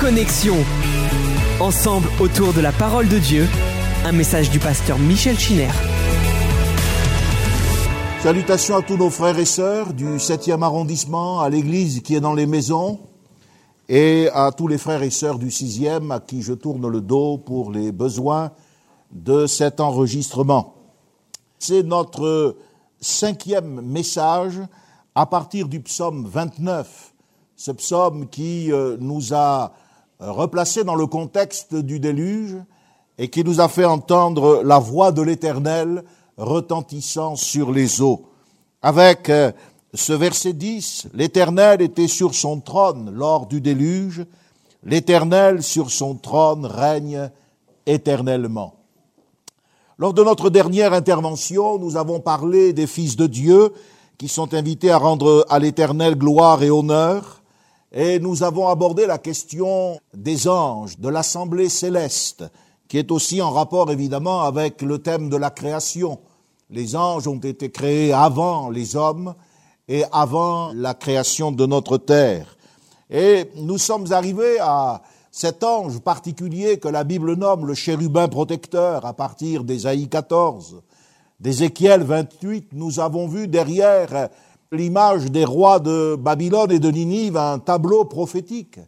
Connexion. Ensemble autour de la parole de Dieu, un message du pasteur Michel Chiner. Salutations à tous nos frères et sœurs du 7e arrondissement, à l'église qui est dans les maisons, et à tous les frères et sœurs du 6e à qui je tourne le dos pour les besoins de cet enregistrement. C'est notre cinquième message à partir du psaume 29, ce psaume qui euh, nous a replacés dans le contexte du déluge et qui nous a fait entendre la voix de l'Éternel retentissant sur les eaux. Avec euh, ce verset 10, l'Éternel était sur son trône lors du déluge, l'Éternel sur son trône règne éternellement. Lors de notre dernière intervention, nous avons parlé des fils de Dieu qui sont invités à rendre à l'Éternel gloire et honneur, et nous avons abordé la question des anges, de l'assemblée céleste, qui est aussi en rapport évidemment avec le thème de la création. Les anges ont été créés avant les hommes et avant la création de notre terre. Et nous sommes arrivés à cet ange particulier que la Bible nomme le chérubin protecteur à partir d'Ésaïe 14, d'Ézéchiel 28, nous avons vu derrière l'image des rois de Babylone et de Ninive un tableau prophétique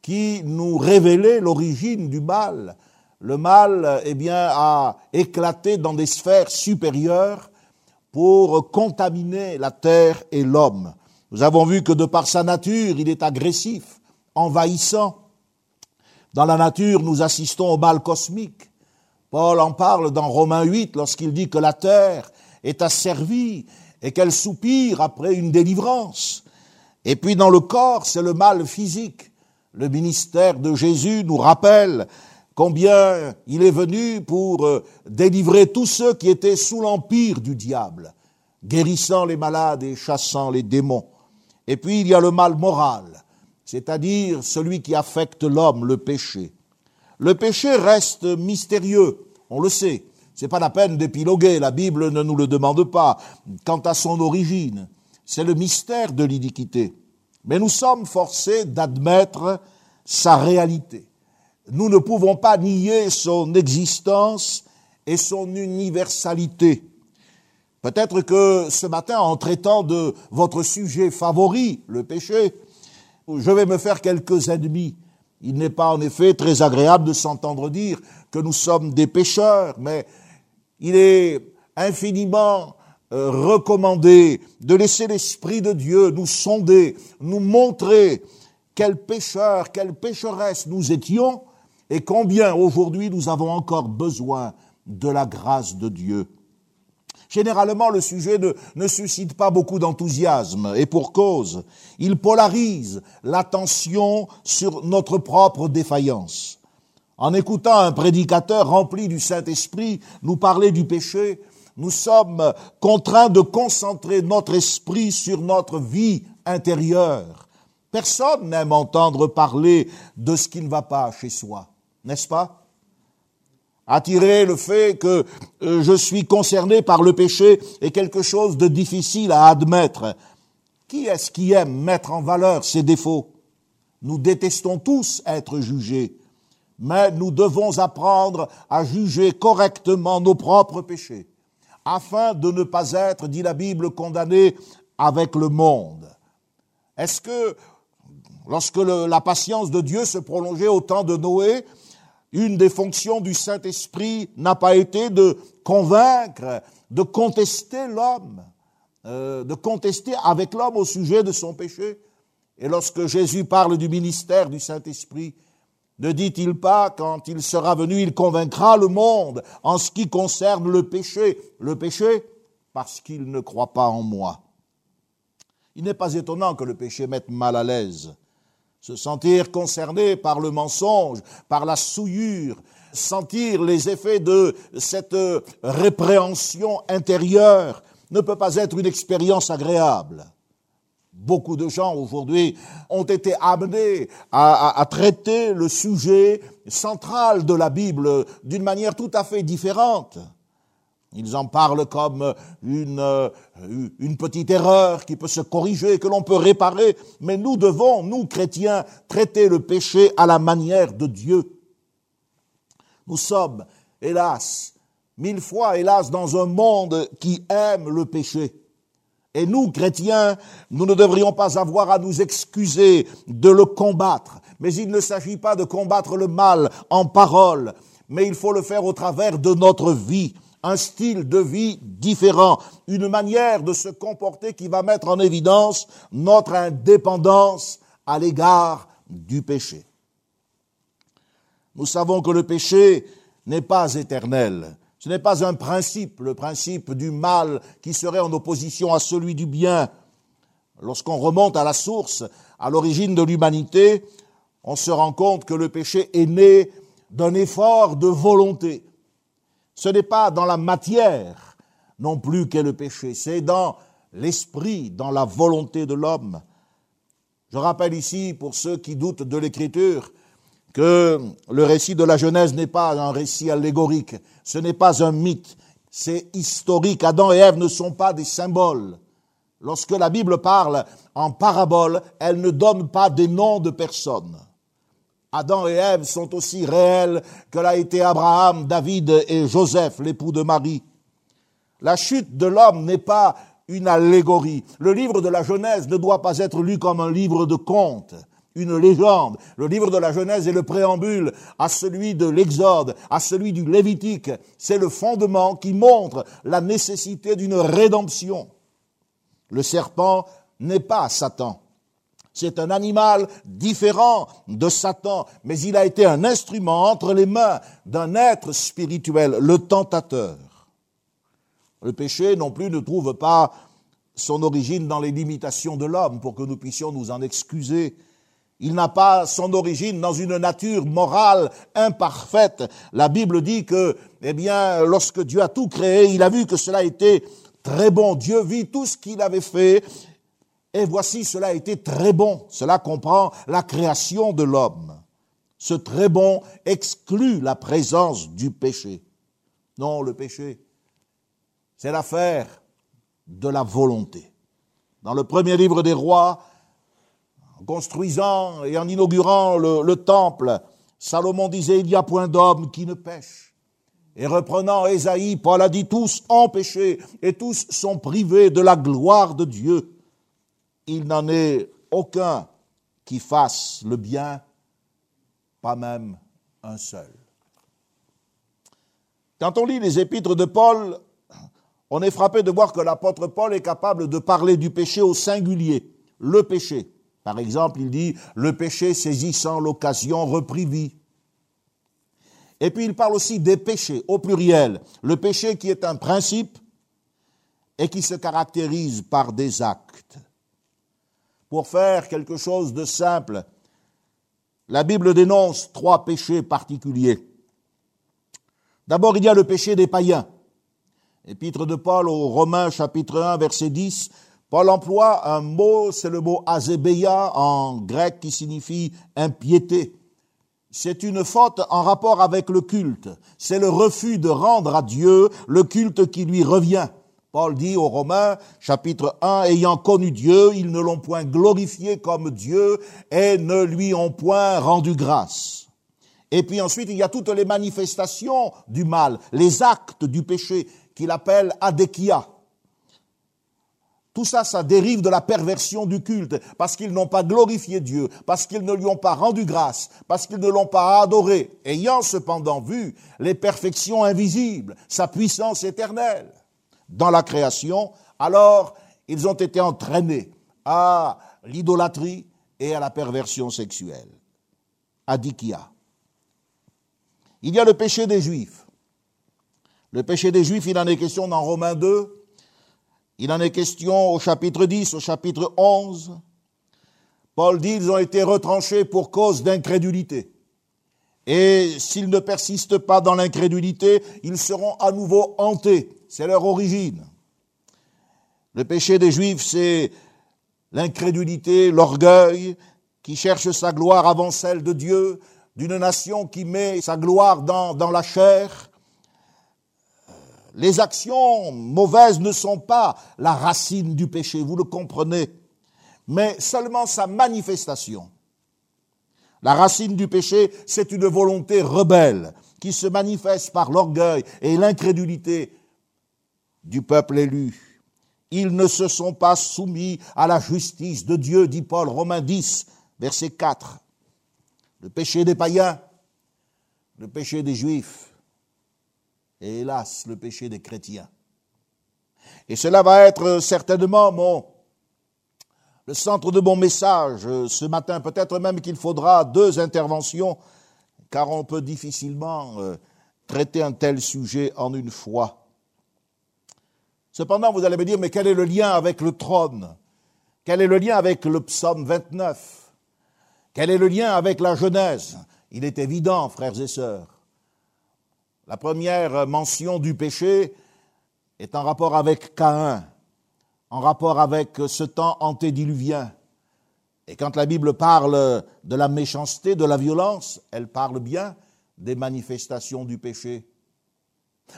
qui nous révélait l'origine du mal, le mal, eh a éclaté dans des sphères supérieures pour contaminer la terre et l'homme. Nous avons vu que de par sa nature, il est agressif, envahissant. Dans la nature, nous assistons au mal cosmique. Paul en parle dans Romains 8 lorsqu'il dit que la terre est asservie et qu'elle soupire après une délivrance. Et puis dans le corps, c'est le mal physique. Le ministère de Jésus nous rappelle combien il est venu pour euh, délivrer tous ceux qui étaient sous l'empire du diable, guérissant les malades et chassant les démons. Et puis il y a le mal moral, c'est-à-dire celui qui affecte l'homme, le péché. Le péché reste mystérieux, on le sait. C'est pas la peine d'épiloguer, la Bible ne nous le demande pas. Quant à son origine, c'est le mystère de l'iniquité. Mais nous sommes forcés d'admettre sa réalité nous ne pouvons pas nier son existence et son universalité. Peut-être que ce matin, en traitant de votre sujet favori, le péché, je vais me faire quelques ennemis. Il n'est pas en effet très agréable de s'entendre dire que nous sommes des pécheurs, mais il est infiniment euh, recommandé de laisser l'Esprit de Dieu nous sonder, nous montrer quels pécheurs, quelles pécheresses nous étions, et combien aujourd'hui nous avons encore besoin de la grâce de Dieu. Généralement, le sujet ne, ne suscite pas beaucoup d'enthousiasme, et pour cause, il polarise l'attention sur notre propre défaillance. En écoutant un prédicateur rempli du Saint-Esprit nous parler du péché, nous sommes contraints de concentrer notre esprit sur notre vie intérieure. Personne n'aime entendre parler de ce qui ne va pas chez soi n'est-ce pas? Attirer le fait que euh, je suis concerné par le péché est quelque chose de difficile à admettre. Qui est-ce qui aime mettre en valeur ses défauts? Nous détestons tous être jugés, mais nous devons apprendre à juger correctement nos propres péchés, afin de ne pas être, dit la Bible, condamnés avec le monde. Est-ce que, lorsque la patience de Dieu se prolongeait au temps de Noé, une des fonctions du Saint-Esprit n'a pas été de convaincre, de contester l'homme, euh, de contester avec l'homme au sujet de son péché? Et lorsque Jésus parle du ministère du Saint-Esprit, ne dit-il pas, quand il sera venu, il convaincra le monde en ce qui concerne le péché Le péché parce qu'il ne croit pas en moi. Il n'est pas étonnant que le péché mette mal à l'aise se sentir concerné par le mensonge, par la souillure, sentir les effets de cette répréhension intérieure ne peut pas être une expérience agréable. Beaucoup de gens aujourd'hui ont été amenés à, traiter le sujet central de la Bible d'une manière tout à fait différente. Ils en parlent comme une, euh, une petite erreur qui peut se corriger, que l'on peut réparer, mais nous devons, nous chrétiens, traiter le péché à la manière de Dieu. Nous sommes, hélas, mille fois, hélas, dans un monde qui aime le péché. Et nous, chrétiens, nous ne devrions pas avoir à nous excuser de le combattre. Mais il ne s'agit pas de combattre le mal en parole, mais il faut le faire au travers de notre vie, un style de vie différent, une manière de se comporter qui va mettre en évidence notre indépendance à l'égard du péché. Nous savons que le péché n'est pas éternel. Ce n'est pas un principe, le principe du mal qui serait en opposition à celui du bien. Lorsqu'on remonte à la source, à l'origine de l'humanité, on se rend compte que le péché est né d'un effort de volonté. Ce n'est pas dans la matière non plus qu'est le péché, c'est dans l'esprit, dans la volonté de l'homme. Je rappelle ici, pour ceux qui doutent de l'écriture, que le récit de la Genèse n'est pas un récit allégorique, ce n'est pas un mythe, c'est historique. Adam et Ève ne sont pas des symboles. Lorsque la Bible parle en parabole, elle ne donne pas des noms de personnes. Adam et Ève sont aussi réels que l'a été Abraham, David et Joseph, l'époux de Marie. La chute de l'homme n'est pas une allégorie. Le livre de la Genèse ne doit pas être lu comme un livre de contes une légende. Le livre de la Genèse est le préambule à celui de l'Exode, à celui du Lévitique. C'est le fondement qui montre la nécessité d'une rédemption. Le serpent n'est pas Satan. C'est un animal différent de Satan, mais il a été un instrument entre les mains d'un être spirituel, le tentateur. Le péché non plus ne trouve pas son origine dans les limitations de l'homme pour que nous puissions nous en excuser il n'a pas son origine dans une nature morale imparfaite. La Bible dit que, eh bien, lorsque Dieu a tout créé, il a vu que cela était très bon. Dieu vit tout ce qu'il avait fait. Et voici, cela a été très bon. Cela comprend la création de l'homme. Ce très bon exclut la présence du péché. Non, le péché, c'est l'affaire de la volonté. Dans le premier livre des rois, en construisant et en inaugurant le, temple, Salomon disait, il n'y a point d'homme qui ne pêche. Et reprenant Ésaïe, Paul a dit, tous ont péché et tous sont privés de la gloire de Dieu. Il n'en est aucun qui fasse le bien, pas même un seul. Quand on lit les épîtres de Paul, on est frappé de voir que l'apôtre Paul est capable de parler du péché au singulier, le péché. Par exemple, il dit le péché saisissant l'occasion reprit vie. Et puis il parle aussi des péchés au pluriel. Le péché qui est un principe et qui se caractérise par des actes. Pour faire quelque chose de simple, la Bible dénonce trois péchés particuliers. D'abord, il y a le péché des païens. Épître de Paul aux Romains chapitre 1 verset 10, Paul emploie un mot, c'est le mot azébeia en grec qui signifie impiété. C'est une faute en rapport avec le culte. C'est le refus de rendre à Dieu le culte qui lui revient. Paul dit aux Romains, chapitre 1, ayant connu Dieu, ils ne l'ont point glorifié comme Dieu et ne lui ont point rendu grâce. Et puis ensuite, il y a toutes les manifestations du mal, les actes du péché qu'il appelle adekia. Tout ça, ça dérive de la perversion du culte, parce qu'ils n'ont pas glorifié Dieu, parce qu'ils ne lui ont pas rendu grâce, parce qu'ils ne l'ont pas adoré, ayant cependant vu les perfections invisibles, sa puissance éternelle dans la création, alors ils ont été entraînés à l'idolâtrie et à la perversion sexuelle. Adikia. Il y a le péché des Juifs. Le péché des Juifs, il en est question dans Romains 2, il en est question au chapitre 10, au chapitre 11. Paul dit ils ont été retranchés pour cause d'incrédulité. Et s'ils ne persistent pas dans l'incrédulité, ils seront à nouveau hantés. C'est leur origine. Le péché des Juifs, c'est l'incrédulité, l'orgueil, qui cherche sa gloire avant celle de Dieu, d'une nation qui met sa gloire dans, dans la chair, les actions mauvaises ne sont pas la racine du péché, vous le comprenez, mais seulement sa manifestation. La racine du péché, c'est une volonté rebelle qui se manifeste par l'orgueil et l'incrédulité du peuple élu. Ils ne se sont pas soumis à la justice de Dieu, dit Paul, Romains 10, verset 4. Le péché des païens, le péché des juifs, et hélas, le péché des chrétiens. Et cela va être certainement mon, le centre de mon message ce matin. Peut-être même qu'il faudra deux interventions, car on peut difficilement euh, traiter un tel sujet en une fois. Cependant, vous allez me dire, mais quel est le lien avec le trône? Quel est le lien avec le psaume 29 Quel est le lien avec la Genèse? Il est évident, frères et sœurs. La première mention du péché est en rapport avec Caïn, en rapport avec ce temps antédiluvien. Et quand la Bible parle de la méchanceté, de la violence, elle parle bien des manifestations du péché.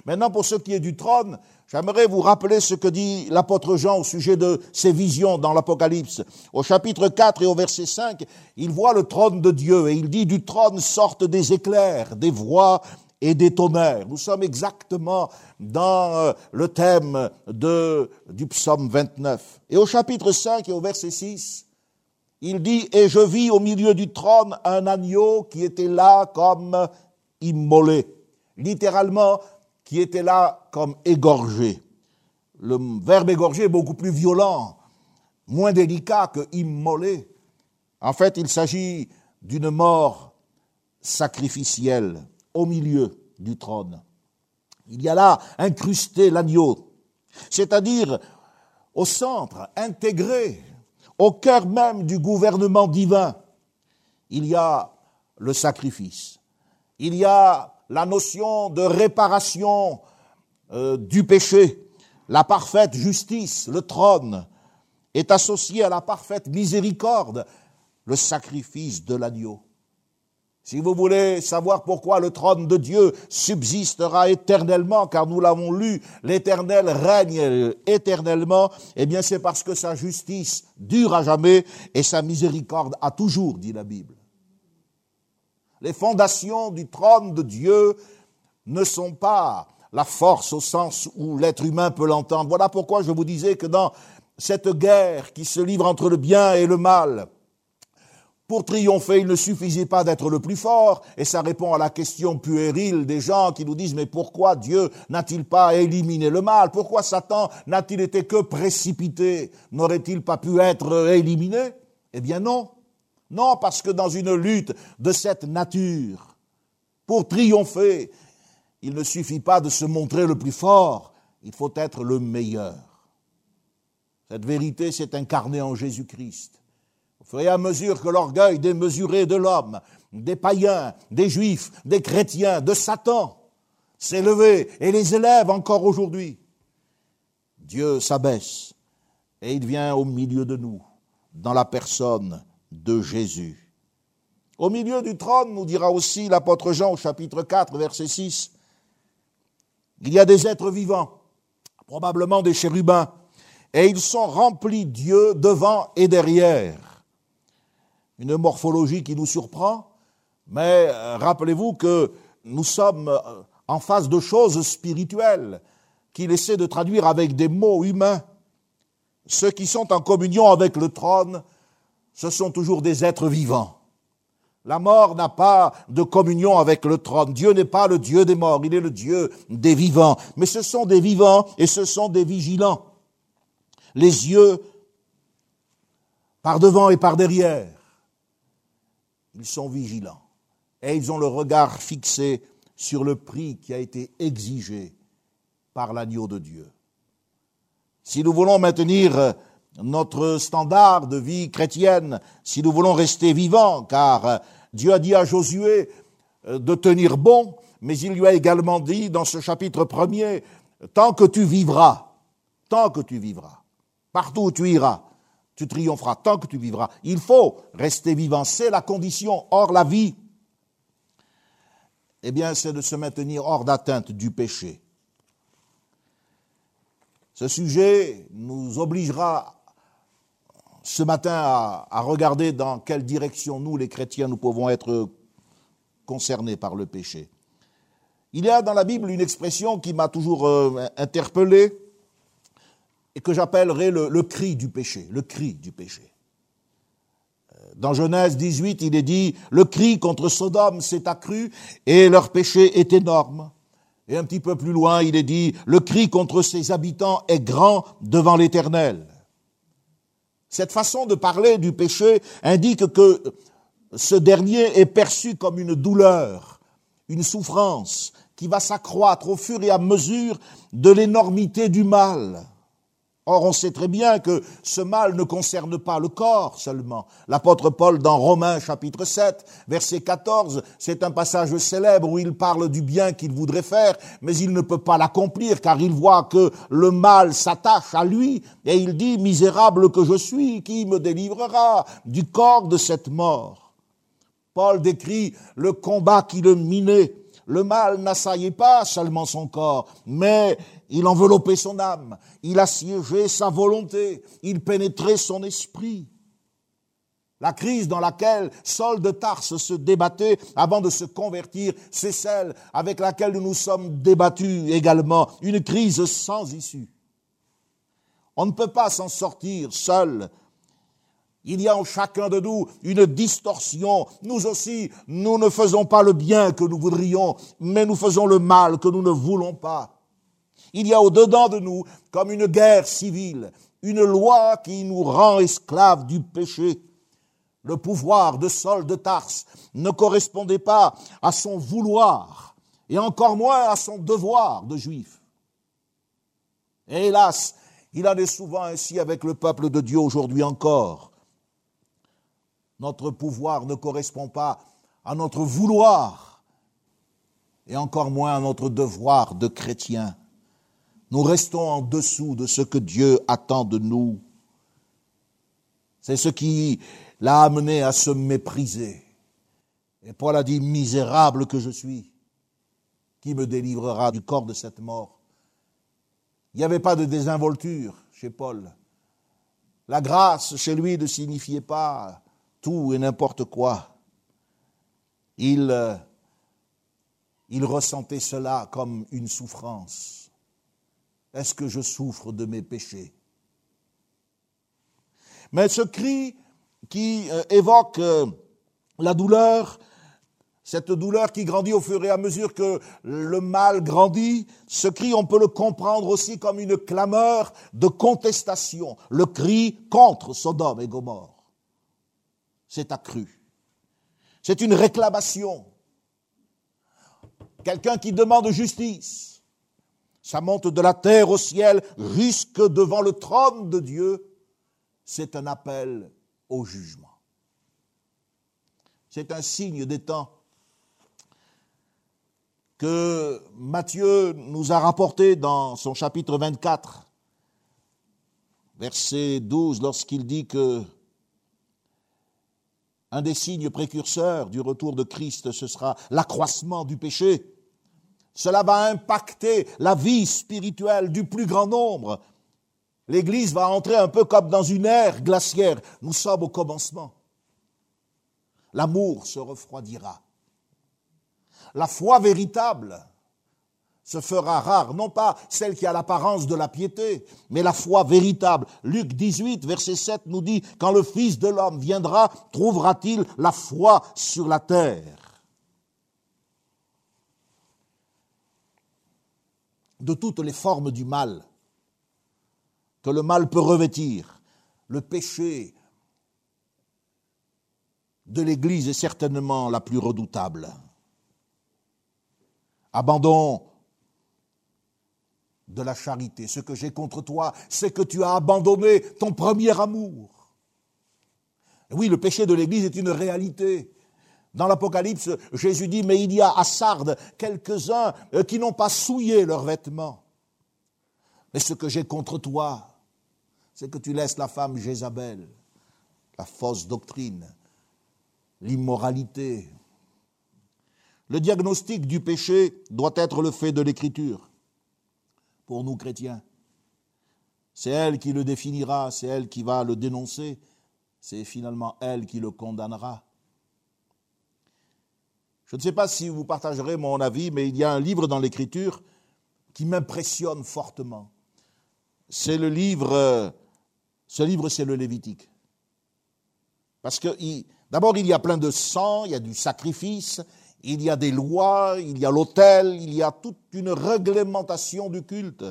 Maintenant, pour ce qui est du trône, j'aimerais vous rappeler ce que dit l'apôtre Jean au sujet de ses visions dans l'Apocalypse. Au chapitre 4 et au verset 5, il voit le trône de Dieu et il dit du trône sortent des éclairs, des voix et des tonnerres. Nous sommes exactement dans euh, le thème du psaume 29. Et au chapitre 5 et au verset 6, il dit, et je vis au milieu du trône un agneau qui était là comme immolé. Littéralement, qui était là comme égorgé. Le verbe égorgé est beaucoup plus violent, moins délicat que immolé. En fait, il s'agit d'une mort sacrificielle au milieu du trône. Il y a là incrusté l'agneau, c'est-à-dire au centre, intégré, au cœur même du gouvernement divin. Il y a le sacrifice. Il y a la notion de réparation euh, du péché. La parfaite justice, le trône, est associé à la parfaite miséricorde, le sacrifice de l'agneau. Si vous voulez savoir pourquoi le trône de Dieu subsistera éternellement, car nous l'avons lu, l'éternel règne éternellement, eh bien c'est parce que sa justice dure à jamais et sa miséricorde a toujours, dit la Bible. Les fondations du trône de Dieu ne sont pas la force au sens où l'être humain peut l'entendre. Voilà pourquoi je vous disais que dans cette guerre qui se livre entre le bien et le mal, pour triompher, il ne suffisait pas d'être le plus fort, et ça répond à la question puérile des gens qui nous disent, mais pourquoi Dieu n'a-t-il pas éliminé le mal? Pourquoi Satan n'a-t-il été que précipité? N'aurait-il pas pu être éliminé? Eh bien non. Non, parce que dans une lutte de cette nature, pour triompher, il ne suffit pas de se montrer le plus fort, il faut être le meilleur. Cette vérité s'est incarnée en Jésus-Christ. Et à mesure que l'orgueil démesuré de l'homme, des païens, des juifs, des chrétiens, de Satan s'est levé et les élève encore aujourd'hui, Dieu s'abaisse et il vient au milieu de nous, dans la personne de Jésus. Au milieu du trône, nous dira aussi l'apôtre Jean au chapitre 4, verset 6, il y a des êtres vivants, probablement des chérubins, et ils sont remplis Dieu devant et derrière une morphologie qui nous surprend, mais euh, rappelez-vous que nous sommes euh, en face de choses spirituelles qu'il essaie de traduire avec des mots humains. Ceux qui sont en communion avec le trône, ce sont toujours des êtres vivants. La mort n'a pas de communion avec le trône. Dieu n'est pas le Dieu des morts, il est le Dieu des vivants. Mais ce sont des vivants et ce sont des vigilants. Les yeux par devant et par derrière ils sont vigilants et ils ont le regard fixé sur le prix qui a été exigé par l'agneau de Dieu. Si nous voulons maintenir notre standard de vie chrétienne, si nous voulons rester vivants, car Dieu a dit à Josué euh, de tenir bon, mais il lui a également dit dans ce chapitre premier, tant que tu vivras, tant que tu vivras, partout où tu iras, tu triompheras tant que tu vivras. Il faut rester vivant, c'est la condition. Or, la vie, eh bien, c'est de se maintenir hors d'atteinte du péché. Ce sujet nous obligera ce matin à, regarder dans quelle direction nous, les chrétiens, nous pouvons être concernés par le péché. Il y a dans la Bible une expression qui m'a toujours euh, interpellé que j'appellerai le, le, cri du péché, le cri du péché. Dans Genèse 18, il est dit, le cri contre Sodome s'est accru et leur péché est énorme. Et un petit peu plus loin, il est dit, le cri contre ses habitants est grand devant l'Éternel. Cette façon de parler du péché indique que ce dernier est perçu comme une douleur, une souffrance qui va s'accroître au fur et à mesure de l'énormité du mal. Or, on sait très bien que ce mal ne concerne pas le corps seulement. L'apôtre Paul, dans Romains chapitre 7, verset 14, c'est un passage célèbre où il parle du bien qu'il voudrait faire, mais il ne peut pas l'accomplir car il voit que le mal s'attache à lui et il dit, misérable que je suis, qui me délivrera du corps de cette mort? Paul décrit le combat qui le minait. Le mal n'assaillait pas seulement son corps, mais il enveloppait son âme, il assiégeait sa volonté, il pénétrait son esprit. La crise dans laquelle Saul de Tarse se débattait avant de se convertir, c'est celle avec laquelle nous nous sommes débattus également, une crise sans issue. On ne peut pas s'en sortir seul. Il y a en chacun de nous une distorsion. Nous aussi, nous ne faisons pas le bien que nous voudrions, mais nous faisons le mal que nous ne voulons pas. Il y a au-dedans de nous, comme une guerre civile, une loi qui nous rend esclaves du péché. Le pouvoir de Saul de Tarse ne correspondait pas à son vouloir, et encore moins à son devoir de juif. Hélas, il en est souvent ainsi avec le peuple de Dieu aujourd'hui encore. Notre pouvoir ne correspond pas à notre vouloir, et encore moins à notre devoir de chrétien nous restons en dessous de ce que Dieu attend de nous. C'est ce qui l'a amené à se mépriser. Et Paul a dit, misérable que je suis, qui me délivrera du corps de cette mort Il n'y avait pas de désinvolture chez Paul. La grâce chez lui ne signifiait pas tout et n'importe quoi. Il, euh, il ressentait cela comme une souffrance. Est-ce que je souffre de mes péchés? Mais ce cri qui euh, évoque euh, la douleur, cette douleur qui grandit au fur et à mesure que le mal grandit, ce cri, on peut le comprendre aussi comme une clameur de contestation, le cri contre Sodome et Gomorre. C'est accru. C'est une réclamation. Quelqu'un qui demande justice ça monte de la terre au ciel jusque devant le trône de Dieu. C'est un appel au jugement. C'est un signe des temps que Matthieu nous a rapporté dans son chapitre 24, verset 12, lorsqu'il dit que un des signes précurseurs du retour de Christ, ce sera l'accroissement du péché. Cela va impacter la vie spirituelle du plus grand nombre. L'Église va entrer un peu comme dans une ère glaciaire. Nous sommes au commencement. L'amour se refroidira. La foi véritable se fera rare, non pas celle qui a l'apparence de la piété, mais la foi véritable. Luc 18, verset 7 nous dit, quand le Fils de l'homme viendra, trouvera-t-il la foi sur la terre? De toutes les formes du mal que le mal peut revêtir. Le péché de l'Église est certainement la plus redoutable. Abandon de la charité. Ce que j'ai contre toi, c'est que tu as abandonné ton premier amour. Oui, le péché de l'Église est une réalité. Dans l'Apocalypse, Jésus dit, mais il y a à Sardes quelques-uns euh, qui n'ont pas souillé leurs vêtements. Mais ce que j'ai contre toi, c'est que tu laisses la femme Jézabel, la fausse doctrine, l'immoralité. Le diagnostic du péché doit être le fait de l'écriture pour nous chrétiens. C'est elle qui le définira, c'est elle qui va le dénoncer, c'est finalement elle qui le condamnera. Je ne sais pas si vous partagerez mon avis, mais il y a un livre dans l'Écriture qui m'impressionne fortement. C'est le livre, ce livre c'est le Lévitique. Parce que d'abord il y a plein de sang, il y a du sacrifice, il y a des lois, il y a l'autel, il y a toute une réglementation du culte.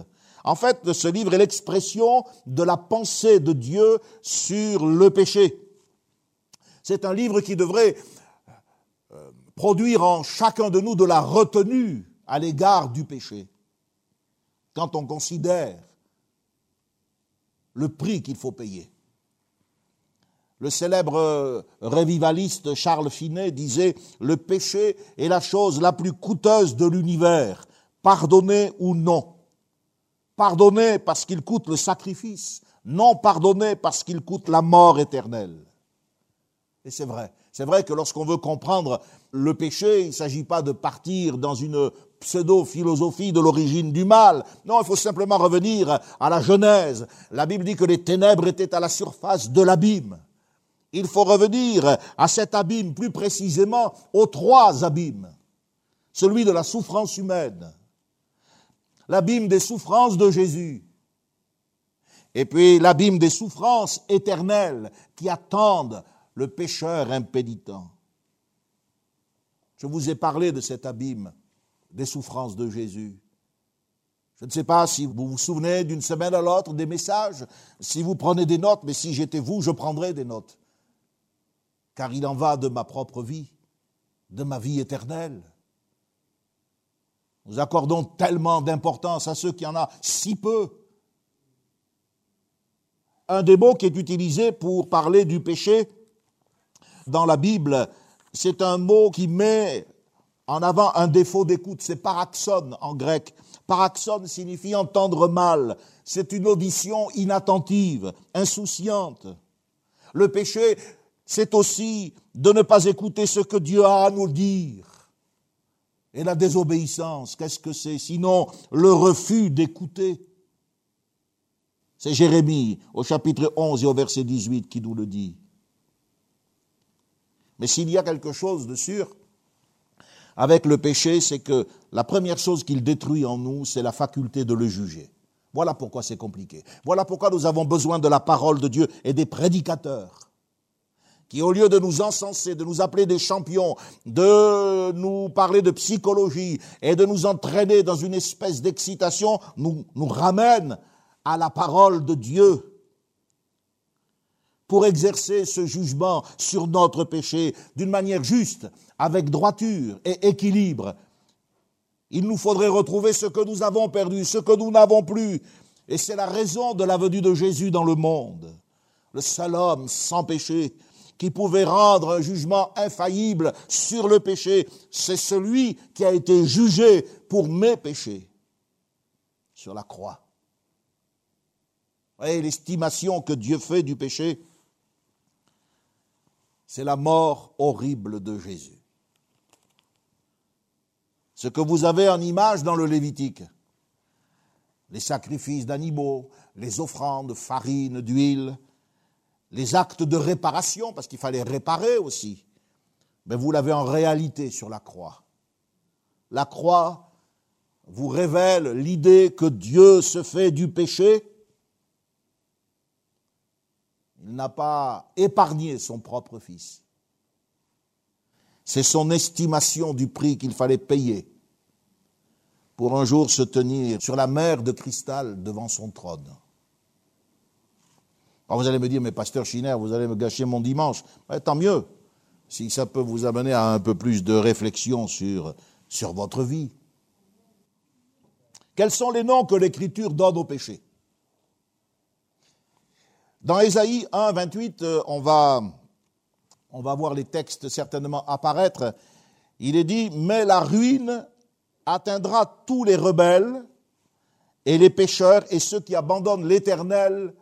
En fait, ce livre est l'expression de la pensée de Dieu sur le péché. C'est un livre qui devrait euh, produire en chacun de nous de la retenue à l'égard du péché. Quand on considère le prix qu'il faut payer. Le célèbre révivaliste Charles Finet disait Le péché est la chose la plus coûteuse de l'univers, pardonner ou non. Pardonner parce qu'il coûte le sacrifice, non pardonner parce qu'il coûte la mort éternelle. Et c'est vrai. C'est vrai que lorsqu'on veut comprendre le péché, il ne s'agit pas de partir dans une pseudo-philosophie de l'origine du mal. Non, il faut simplement revenir à la Genèse. La Bible dit que les ténèbres étaient à la surface de l'abîme. Il faut revenir à cet abîme, plus précisément aux trois abîmes. Celui de la souffrance humaine, l'abîme des souffrances de Jésus, et puis l'abîme des souffrances éternelles qui attendent le pécheur impéditent. Je vous ai parlé de cet abîme des souffrances de Jésus. Je ne sais pas si vous vous souvenez d'une semaine à l'autre des messages, si vous prenez des notes, mais si j'étais vous, je prendrais des notes. Car il en va de ma propre vie, de ma vie éternelle. Nous accordons tellement d'importance à ceux qui en a si peu. Un des mots qui est utilisé pour parler du péché dans la Bible, c'est un mot qui met en avant un défaut d'écoute, c'est paraxone en grec. Paraxone signifie entendre mal. C'est une audition inattentive, insouciante. Le péché, c'est aussi de ne pas écouter ce que Dieu a à nous dire. Et la désobéissance, qu'est-ce que c'est? Sinon le refus d'écouter. C'est Jérémie au chapitre 11 et au verset 18 qui nous le dit. Mais s'il y a quelque chose de sûr avec le péché, c'est que la première chose qu'il détruit en nous, c'est la faculté de le juger. Voilà pourquoi c'est compliqué. Voilà pourquoi nous avons besoin de la parole de Dieu et des prédicateurs qui, au lieu de nous encenser, de nous appeler des champions, de nous parler de psychologie et de nous entraîner dans une espèce d'excitation, nous, ramènent à la parole de Dieu pour exercer ce jugement sur notre péché d'une manière juste, avec droiture et équilibre. Il nous faudrait retrouver ce que nous avons perdu, ce que nous n'avons plus. Et c'est la raison de la venue de Jésus dans le monde. Le seul homme sans péché qui pouvait rendre un jugement infaillible sur le péché, c'est celui qui a été jugé pour mes péchés sur la croix. Et l'estimation que Dieu fait du péché, c'est la mort horrible de Jésus. Ce que vous avez en image dans le Lévitique, les sacrifices d'animaux, les offrandes, farine, d'huile, les actes de réparation, parce qu'il fallait réparer aussi, mais vous l'avez en réalité sur la croix. La croix vous révèle l'idée que Dieu se fait du péché il n'a pas épargné son propre fils. C'est son estimation du prix qu'il fallait payer pour un jour se tenir sur la mer de cristal devant son trône. Alors vous allez me dire, mais pasteur Schiner, vous allez me gâcher mon dimanche. tant mieux, si ça peut vous amener à un peu plus de réflexion sur, sur votre vie. Quels sont les noms que l'Écriture donne au péché? Dans Ésaïe 1, 28, euh, on va, on va voir les textes certainement apparaître. Il est dit, mais la ruine atteindra tous les rebelles et les pécheurs et ceux qui abandonnent l'Éternel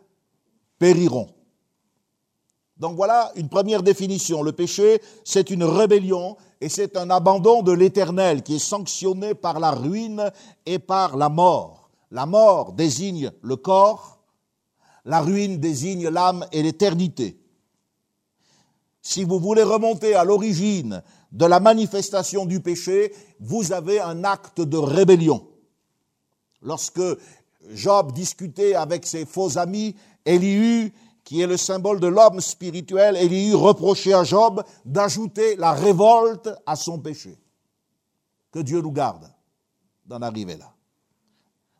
périront. Donc voilà une première définition. Le péché, c'est une rébellion et c'est un abandon de l'Éternel qui est sanctionné par la ruine et par la mort. La mort désigne le corps, la ruine désigne l'âme et l'éternité. Si vous voulez remonter à l'origine de la manifestation du péché, vous avez un acte de rébellion. Lorsque Job discutait avec ses faux amis, Elihu, qui est le symbole de l'homme spirituel, Elihu reprochait à Job d'ajouter la révolte à son péché. Que Dieu nous garde d'en arriver là.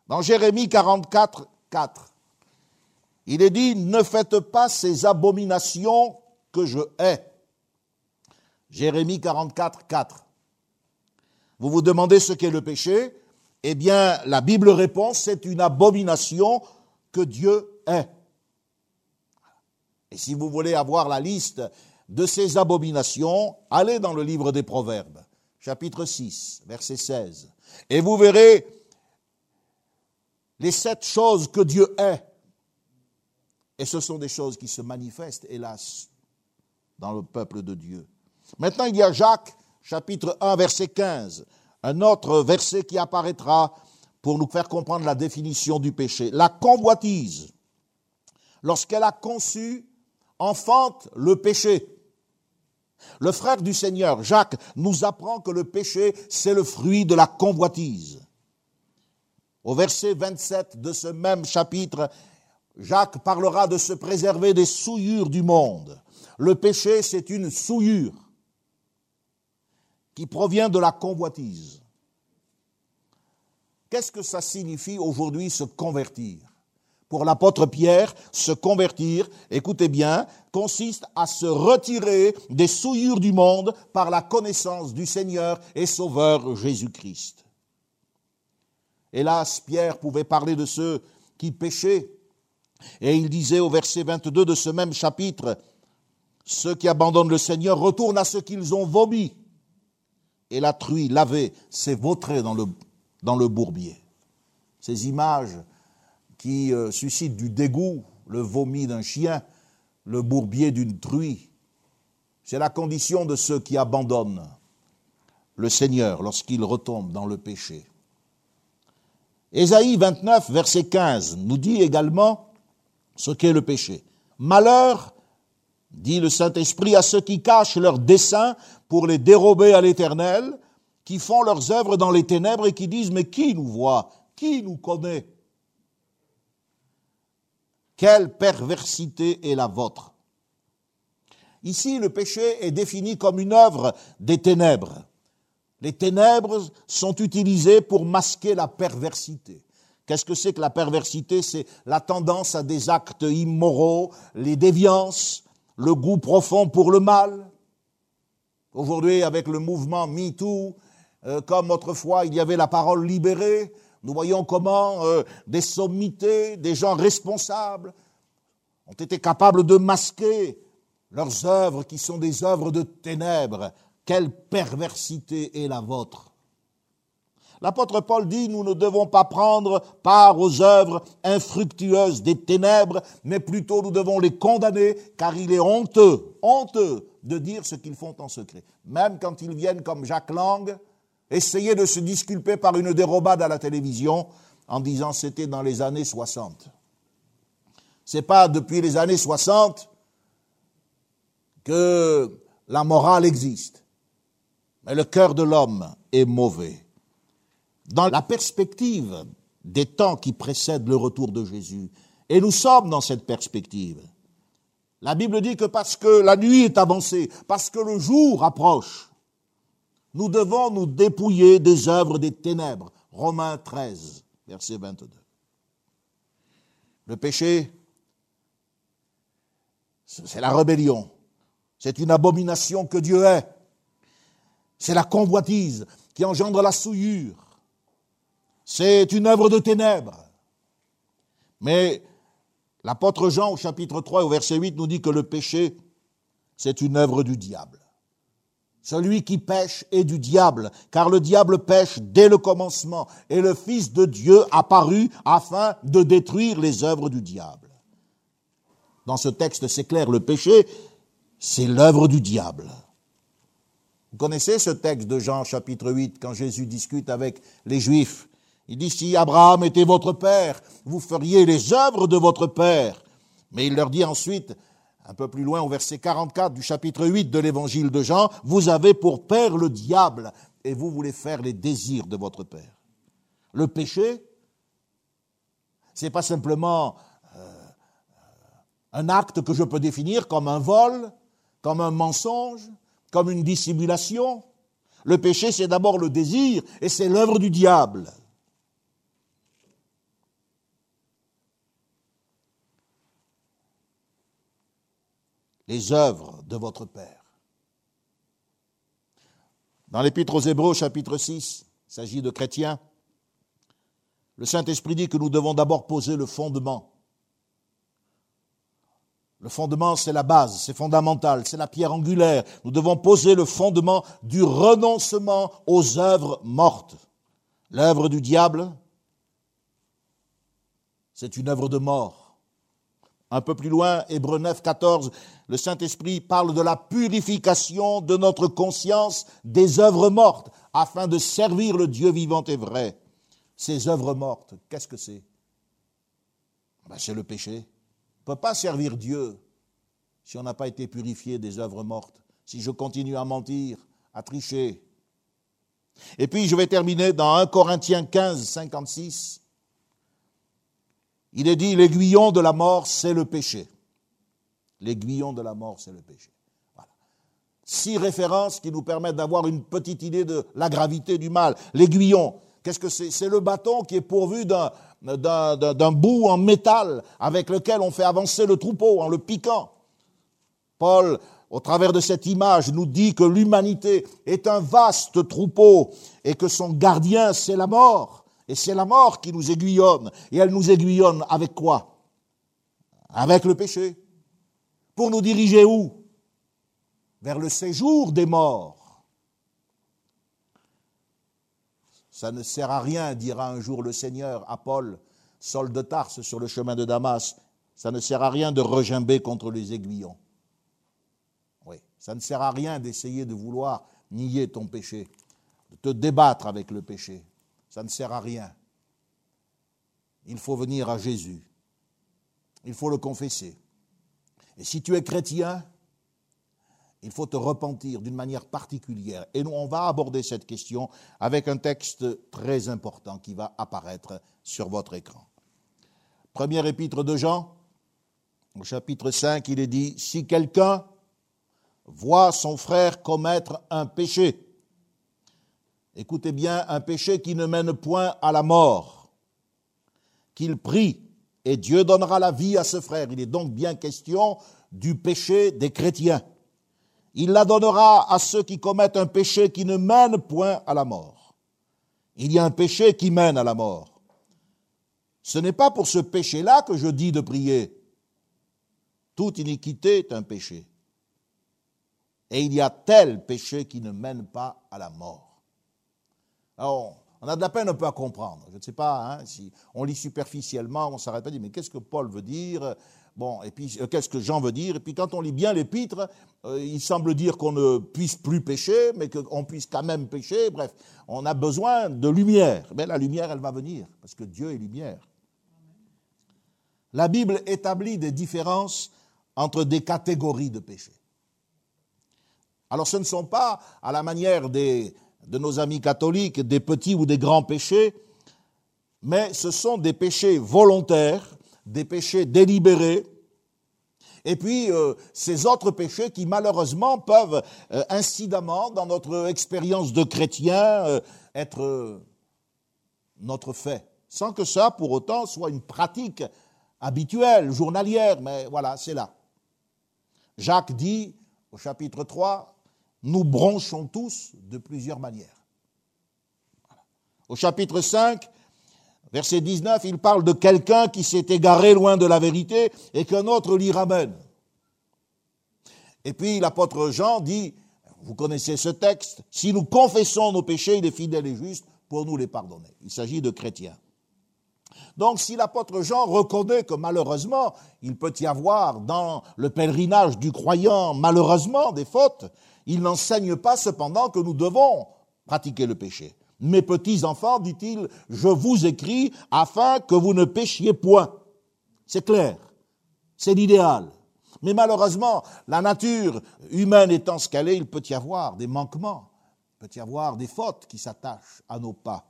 Dans Jérémie 44, 4, il est dit, ne faites pas ces abominations que je hais. Jérémie 44, 4. Vous vous demandez ce qu'est le péché? Eh bien, la Bible répond, c'est une abomination que Dieu hait. Et si vous voulez avoir la liste de ces abominations, allez dans le livre des Proverbes, chapitre 6, verset 16, et vous verrez les sept choses que Dieu hait. Et ce sont des choses qui se manifestent, hélas, dans le peuple de Dieu. Maintenant, il y a Jacques, chapitre 1, verset 15, un autre verset qui apparaîtra pour nous faire comprendre la définition du péché. La convoitise, lorsqu'elle a conçu, enfante le péché. Le frère du Seigneur, Jacques, nous apprend que le péché, c'est le fruit de la convoitise. Au verset 27 de ce même chapitre, Jacques parlera de se préserver des souillures du monde. Le péché, c'est une souillure qui provient de la convoitise. Qu'est-ce que ça signifie aujourd'hui se convertir? Pour l'apôtre Pierre, se convertir, écoutez bien, consiste à se retirer des souillures du monde par la connaissance du Seigneur et Sauveur Jésus-Christ. Hélas, Pierre pouvait parler de ceux qui péchaient. Et il disait au verset 22 de ce même chapitre, ceux qui abandonnent le Seigneur retournent à ce qu'ils ont vomi. Et la truie lavée s'est vautrée dans le, bourbier. Ces images qui euh, suscitent du dégoût, le vomi d'un chien, le bourbier d'une truie, c'est la condition de ceux qui abandonnent le Seigneur lorsqu'ils retombent dans le péché. Ésaïe 29, verset 15, nous dit également ce qu'est le péché. Malheur, dit le Saint-Esprit, à ceux qui cachent leurs desseins pour les dérober à l'Éternel, qui font leurs œuvres dans les ténèbres et qui disent, mais qui nous voit? Qui nous connaît? Quelle perversité est la vôtre? Ici, le péché est défini comme une œuvre des ténèbres. Les ténèbres sont utilisées pour masquer la perversité. Qu'est-ce que c'est que la perversité? C'est la tendance à des actes immoraux, les déviances, le goût profond pour le mal. Aujourd'hui, avec le mouvement MeToo, euh, comme autrefois il y avait la parole libérée, nous voyons comment euh, des sommités, des gens responsables ont été capables de masquer leurs œuvres qui sont des œuvres de ténèbres. Quelle perversité est la vôtre? L'apôtre Paul dit, nous ne devons pas prendre part aux œuvres infructueuses des ténèbres, mais plutôt nous devons les condamner, car il est honteux, honteux de dire ce qu'ils font en secret. Même quand ils viennent comme Jacques Lang, essayer de se disculper par une dérobade à la télévision en disant c'était dans les années 60. C'est pas depuis les années 60 que la morale existe. Mais le cœur de l'homme est mauvais. Dans la perspective des temps qui précèdent le retour de Jésus, et nous sommes dans cette perspective, la Bible dit que parce que la nuit est avancée, parce que le jour approche, nous devons nous dépouiller des œuvres des ténèbres. Romains 13, verset 22. Le péché, c'est la rébellion. C'est une abomination que Dieu est. C'est la convoitise qui engendre la souillure. C'est une œuvre de ténèbres. Mais l'apôtre Jean au chapitre 3 au verset 8 nous dit que le péché, c'est une œuvre du diable. Celui qui pêche est du diable, car le diable pêche dès le commencement, et le Fils de Dieu apparut afin de détruire les œuvres du diable. Dans ce texte, c'est clair, le péché, c'est l'œuvre du diable. Vous connaissez ce texte de Jean chapitre 8 quand Jésus discute avec les Juifs? Il dit, si Abraham était votre père, vous feriez les œuvres de votre père. Mais il leur dit ensuite, un peu plus loin au verset 44 du chapitre 8 de l'évangile de Jean, vous avez pour père le diable et vous voulez faire les désirs de votre père. Le péché, c'est pas simplement euh, un acte que je peux définir comme un vol, comme un mensonge, comme une dissimulation. Le péché, c'est d'abord le désir et c'est l'œuvre du diable. Les œuvres de votre Père. Dans l'Épître aux Hébreux, chapitre 6, il s'agit de chrétiens. Le Saint-Esprit dit que nous devons d'abord poser le fondement. Le fondement, c'est la base, c'est fondamental, c'est la pierre angulaire. Nous devons poser le fondement du renoncement aux œuvres mortes. L'œuvre du diable, c'est une œuvre de mort. Un peu plus loin, Hébreu 9, 14, le Saint-Esprit parle de la purification de notre conscience des œuvres mortes, afin de servir le Dieu vivant et vrai. Ces œuvres mortes, qu'est-ce que c'est? Ben, C'est le péché. On ne peut pas servir Dieu si on n'a pas été purifié des œuvres mortes, si je continue à mentir, à tricher. Et puis je vais terminer dans 1 Corinthiens 15, 56. Il est dit, l'aiguillon de la mort, c'est le péché. L'aiguillon de la mort, c'est le péché. Voilà. Six références qui nous permettent d'avoir une petite idée de la gravité du mal. L'aiguillon, qu'est-ce que c'est? C'est le bâton qui est pourvu d'un, d'un bout en métal avec lequel on fait avancer le troupeau en le piquant. Paul, au travers de cette image, nous dit que l'humanité est un vaste troupeau et que son gardien, c'est la mort. Et c'est la mort qui nous aiguillonne. Et elle nous aiguillonne avec quoi? Avec le péché. Pour nous diriger où? Vers le séjour des morts. Ça ne sert à rien, dira un jour le Seigneur à Paul, sol de Tarse sur le chemin de Damas. Ça ne sert à rien de regimber contre les aiguillons. Oui, ça ne sert à rien d'essayer de vouloir nier ton péché, de te débattre avec le péché ça ne sert à rien. Il faut venir à Jésus. Il faut le confesser. Et si tu es chrétien, il faut te repentir d'une manière particulière. Et nous, on va aborder cette question avec un texte très important qui va apparaître sur votre écran. Premier épître de Jean, au chapitre 5, il est dit, si quelqu'un voit son frère commettre un péché, écoutez bien, un péché qui ne mène point à la mort, qu'il prie, et Dieu donnera la vie à ce frère. Il est donc bien question du péché des chrétiens. Il la donnera à ceux qui commettent un péché qui ne mène point à la mort. Il y a un péché qui mène à la mort. Ce n'est pas pour ce péché-là que je dis de prier. Toute iniquité est un péché. Et il y a tel péché qui ne mène pas à la mort. Alors, on a de la peine un peu à comprendre. Je ne sais pas, hein, si on lit superficiellement, on s'arrête pas à dire, mais qu'est-ce que Paul veut dire? Bon, et puis euh, qu'est-ce que Jean veut dire? Et puis quand on lit bien l'épître, euh, il semble dire qu'on ne puisse plus pécher, mais qu'on puisse quand même pécher. Bref, on a besoin de lumière. Mais la lumière, elle va venir, parce que Dieu est lumière. La Bible établit des différences entre des catégories de péchés. Alors ce ne sont pas à la manière des, de nos amis catholiques des petits ou des grands péchés, mais ce sont des péchés volontaires, des péchés délibérés, et puis euh, ces autres péchés qui malheureusement peuvent euh, incidemment, dans notre expérience de chrétien, euh, être notre fait, sans que ça pour autant soit une pratique habituelle, journalière, mais voilà, c'est là. Jacques dit au chapitre 3, nous bronchons tous de plusieurs manières. Au chapitre 5, verset 19, il parle de quelqu'un qui s'est égaré loin de la vérité et qu'un autre l'y ramène. Et puis l'apôtre Jean dit, vous connaissez ce texte, si nous confessons nos péchés, il est fidèle et juste pour nous les pardonner. Il s'agit de chrétiens. Donc si l'apôtre Jean reconnaît que malheureusement, il peut y avoir dans le pèlerinage du croyant malheureusement des fautes, il n'enseigne pas cependant que nous devons pratiquer le péché. Mes petits enfants, dit-il, je vous écris afin que vous ne péchiez point. C'est clair. C'est l'idéal. Mais malheureusement, la nature humaine étant ce qu'elle est, il peut y avoir des manquements, il peut y avoir des fautes qui s'attachent à nos pas.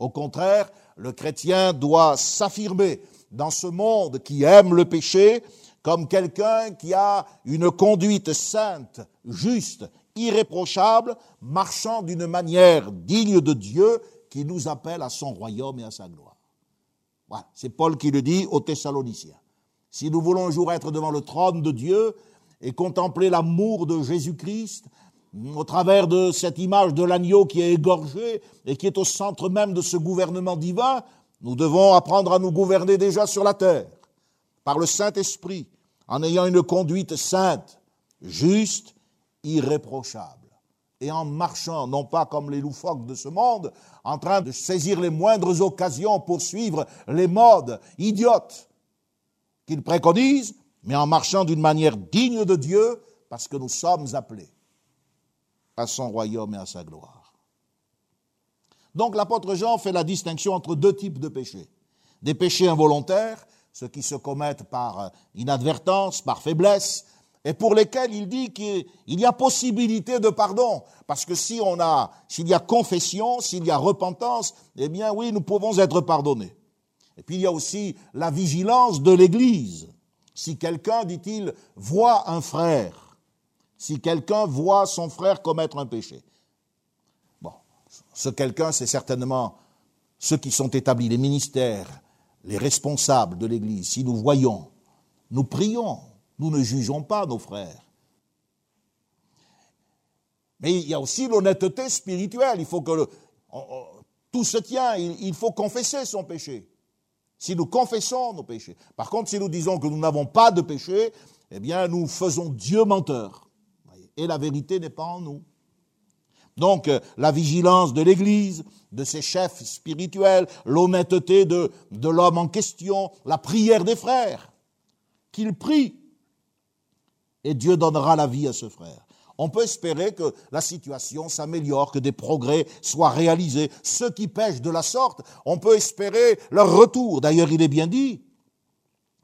Au contraire, le chrétien doit s'affirmer dans ce monde qui aime le péché comme quelqu'un qui a une conduite sainte, juste, irréprochable, marchant d'une manière digne de Dieu qui nous appelle à son royaume et à sa gloire. Voilà, c'est Paul qui le dit aux Thessaloniciens. Si nous voulons un jour être devant le trône de Dieu et contempler l'amour de Jésus-Christ, au travers de cette image de l'agneau qui est égorgé et qui est au centre même de ce gouvernement divin, nous devons apprendre à nous gouverner déjà sur la terre, par le Saint-Esprit, en ayant une conduite sainte, juste, irréprochable, et en marchant, non pas comme les loufoques de ce monde, en train de saisir les moindres occasions pour suivre les modes idiotes qu'il préconise, mais en marchant d'une manière digne de Dieu, parce que nous sommes appelés à son royaume et à sa gloire. Donc l'apôtre Jean fait la distinction entre deux types de péchés. Des péchés involontaires, ceux qui se commettent par inadvertance, par faiblesse, et pour lesquels il dit qu'il y a possibilité de pardon. Parce que si on a, s'il y a confession, s'il y a repentance, eh bien oui, nous pouvons être pardonnés. Et puis il y a aussi la vigilance de l'Église. Si quelqu'un, dit-il, voit un frère si quelqu'un voit son frère commettre un péché. Bon, ce quelqu'un, c'est certainement ceux qui sont établis, les ministères, les responsables de l'Église. Si nous voyons, nous prions, nous ne jugeons pas nos frères. Mais il y a aussi l'honnêteté spirituelle. Il faut que tout se tient. il faut confesser son péché. Si nous confessons nos péchés. Par contre, si nous disons que nous n'avons pas de péché, eh bien, nous faisons Dieu menteur et la vérité n'est pas en nous. Donc euh, la vigilance de l'Église, de ses chefs spirituels, l'honnêteté de, de l'homme en question, la prière des frères, qu'il prie, et Dieu donnera la vie à ce frère. On peut espérer que la situation s'améliore, que des progrès soient réalisés. Ceux qui pêchent de la sorte, on peut espérer leur retour. D'ailleurs, il est bien dit,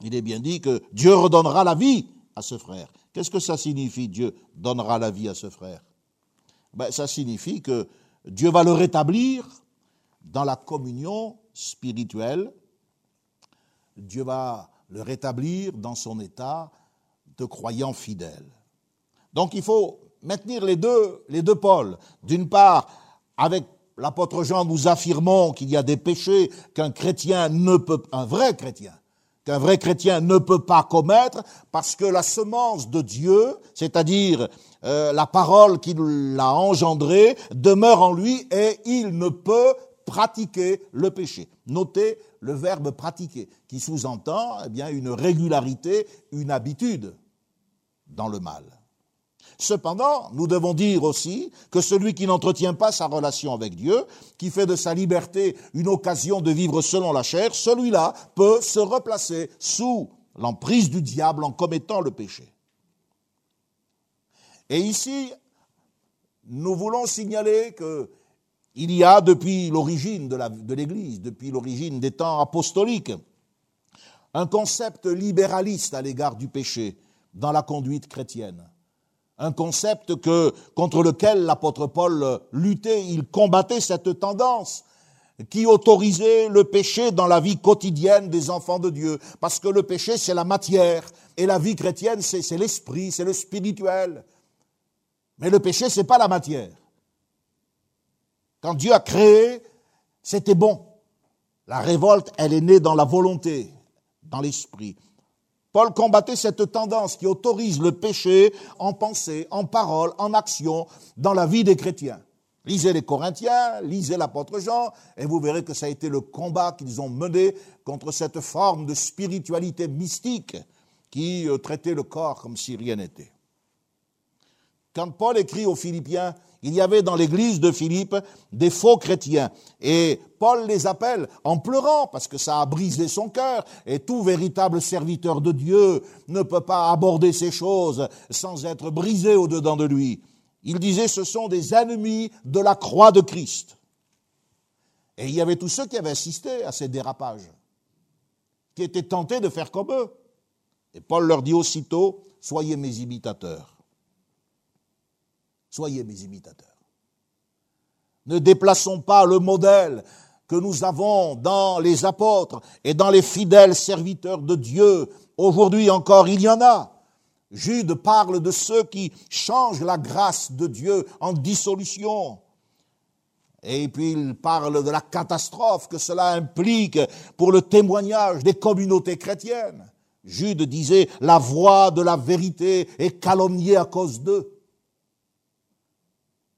il est bien dit que Dieu redonnera la vie à ce frère. Qu'est-ce que ça signifie Dieu donnera la vie à ce frère? Ben, Ça signifie que Dieu va le rétablir dans la communion spirituelle. Dieu va le rétablir dans son état de croyant fidèle. Donc il faut maintenir les deux, les deux pôles. D'une part, avec l'apôtre Jean, nous affirmons qu'il y a des péchés qu'un chrétien ne peut, un vrai chrétien, qu'un vrai chrétien ne peut pas commettre parce que la semence de Dieu, c'est-à-dire euh, la parole qui l'a engendré, demeure en lui et il ne peut pratiquer le péché. Notez le verbe pratiquer, qui sous-entend eh bien une régularité, une habitude dans le mal. Cependant, nous devons dire aussi que celui qui n'entretient pas sa relation avec Dieu, qui fait de sa liberté une occasion de vivre selon la chair, celui-là peut se replacer sous l'emprise du diable en commettant le péché. Et ici, nous voulons signaler que il y a depuis l'origine de l'Église, depuis l'origine des temps apostoliques, un concept libéraliste à l'égard du péché dans la conduite chrétienne un concept que, contre lequel l'apôtre Paul luttait, il combattait cette tendance qui autorisait le péché dans la vie quotidienne des enfants de Dieu. Parce que le péché, c'est la matière, et la vie chrétienne, c'est l'esprit, c'est le spirituel. Mais le péché, c'est pas la matière. Quand Dieu a créé, c'était bon. La révolte, elle est née dans la volonté, dans l'esprit. Paul combattait cette tendance qui autorise le péché en pensée, en parole, en action dans la vie des chrétiens. Lisez les Corinthiens, lisez l'apôtre Jean, et vous verrez que ça a été le combat qu'ils ont mené contre cette forme de spiritualité mystique qui euh, traitait le corps comme si rien n'était. Quand Paul écrit aux Philippiens, il y avait dans l'église de Philippe des faux chrétiens. Et Paul les appelle en pleurant parce que ça a brisé son cœur. Et tout véritable serviteur de Dieu ne peut pas aborder ces choses sans être brisé au-dedans de lui. Il disait ce sont des ennemis de la croix de Christ. Et il y avait tous ceux qui avaient assisté à ces dérapages, qui étaient tentés de faire comme eux. Et Paul leur dit aussitôt, soyez mes imitateurs. Soyez mes imitateurs. Ne déplaçons pas le modèle que nous avons dans les apôtres et dans les fidèles serviteurs de Dieu. Aujourd'hui encore, il y en a. Jude parle de ceux qui changent la grâce de Dieu en dissolution. Et puis il parle de la catastrophe que cela implique pour le témoignage des communautés chrétiennes. Jude disait, la voix de la vérité est calomniée à cause d'eux.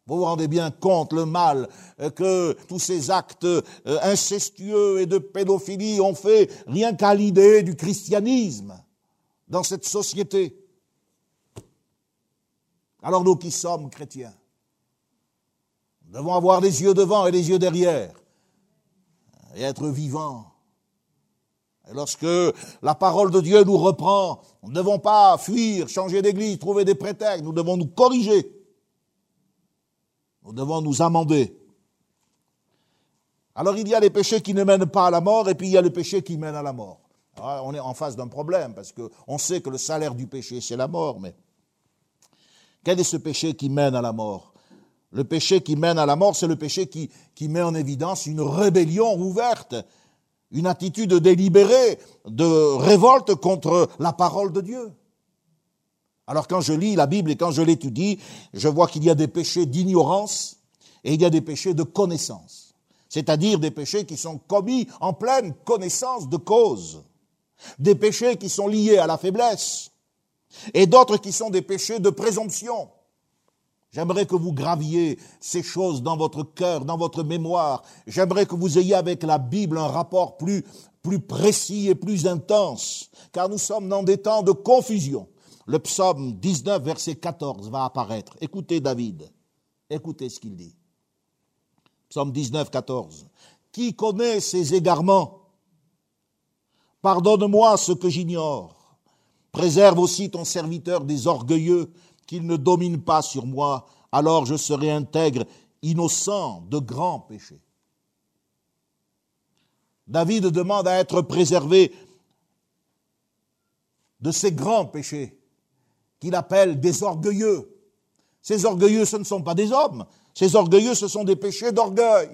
Vous vous rendez bien compte le mal que tous ces actes euh, incestueux et de pédophilie ont fait rien qu'à l'idée du christianisme dans cette société. Alors nous qui sommes chrétiens, nous devons avoir des yeux devant et des yeux derrière et être vivants. Et lorsque la parole de Dieu nous reprend, nous ne devons pas fuir, changer d'église, trouver des prétextes, nous devons nous corriger. Nous devons nous amender. Alors il y a les péchés qui ne mènent pas à la mort et puis il y a les péchés qui mènent à la mort. on est en face d'un problème parce qu'on sait que le salaire du péché c'est la mort, mais quel est ce péché qui mène à la mort? Le péché qui mène à la mort, c'est le péché qui met en évidence une rébellion ouverte, une attitude délibérée de révolte contre la parole de Dieu. Alors quand je lis la Bible et quand je l'étudie, je vois qu'il y a des péchés d'ignorance et il y a des péchés de connaissance, c'est-à-dire des péchés qui sont commis en pleine connaissance de cause, des péchés qui sont liés à la faiblesse et d'autres qui sont des péchés de présomption. J'aimerais que vous graviez ces choses dans votre cœur, dans votre mémoire. J'aimerais que vous ayez avec la Bible un rapport plus, plus précis et plus intense, car nous sommes dans des temps de confusion. Le psaume 19, verset 14 va apparaître. Écoutez David. Écoutez ce qu'il dit. Psaume 19, 14. Qui connaît ses égarements? Pardonne-moi ce que j'ignore. Préserve aussi ton serviteur des orgueilleux, qu'il ne domine pas sur moi, alors je serai intègre, innocent de grands péchés. David demande à être préservé de ses grands péchés qu'il appelle des orgueilleux. Ces orgueilleux, ce ne sont pas des hommes. Ces orgueilleux, ce sont des péchés d'orgueil,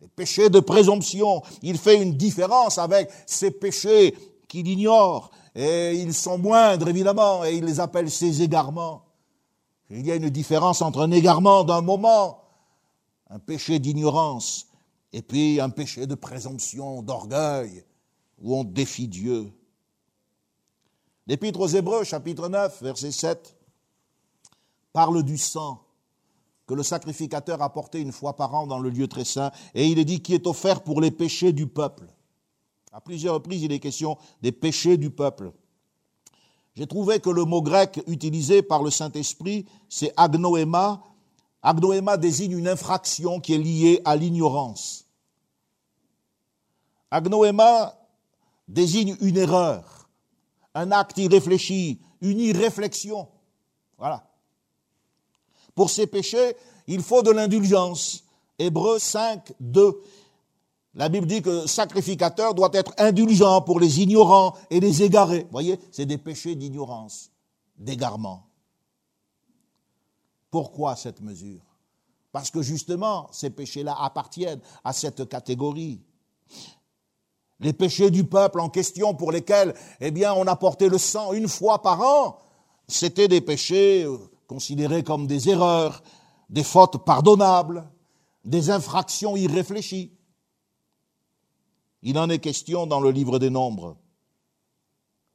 des péchés de présomption. Il fait une différence avec ces péchés qu'il ignore. Et ils sont moindres, évidemment, et il les appelle ses égarements. Il y a une différence entre un égarement d'un moment, un péché d'ignorance, et puis un péché de présomption, d'orgueil, où on défie Dieu. L'Épître aux Hébreux, chapitre 9, verset 7, parle du sang que le sacrificateur apportait une fois par an dans le lieu très saint, et il est dit qui est offert pour les péchés du peuple. À plusieurs reprises, il est question des péchés du peuple. J'ai trouvé que le mot grec utilisé par le Saint-Esprit, c'est agnoéma. Agnoéma désigne une infraction qui est liée à l'ignorance. Agnoéma désigne une erreur un acte irréfléchi, une irréflexion. Voilà. Pour ces péchés, il faut de l'indulgence. Hébreu 5, 2. La Bible dit que le sacrificateur doit être indulgent pour les ignorants et les égarés. Vous voyez, c'est des péchés d'ignorance, d'égarement. Pourquoi cette mesure? Parce que justement, ces péchés-là appartiennent à cette catégorie. Les péchés du peuple en question pour lesquels, eh bien, on apportait le sang une fois par an, c'était des péchés euh, considérés comme des erreurs, des fautes pardonnables, des infractions irréfléchies. Il en est question dans le livre des Nombres.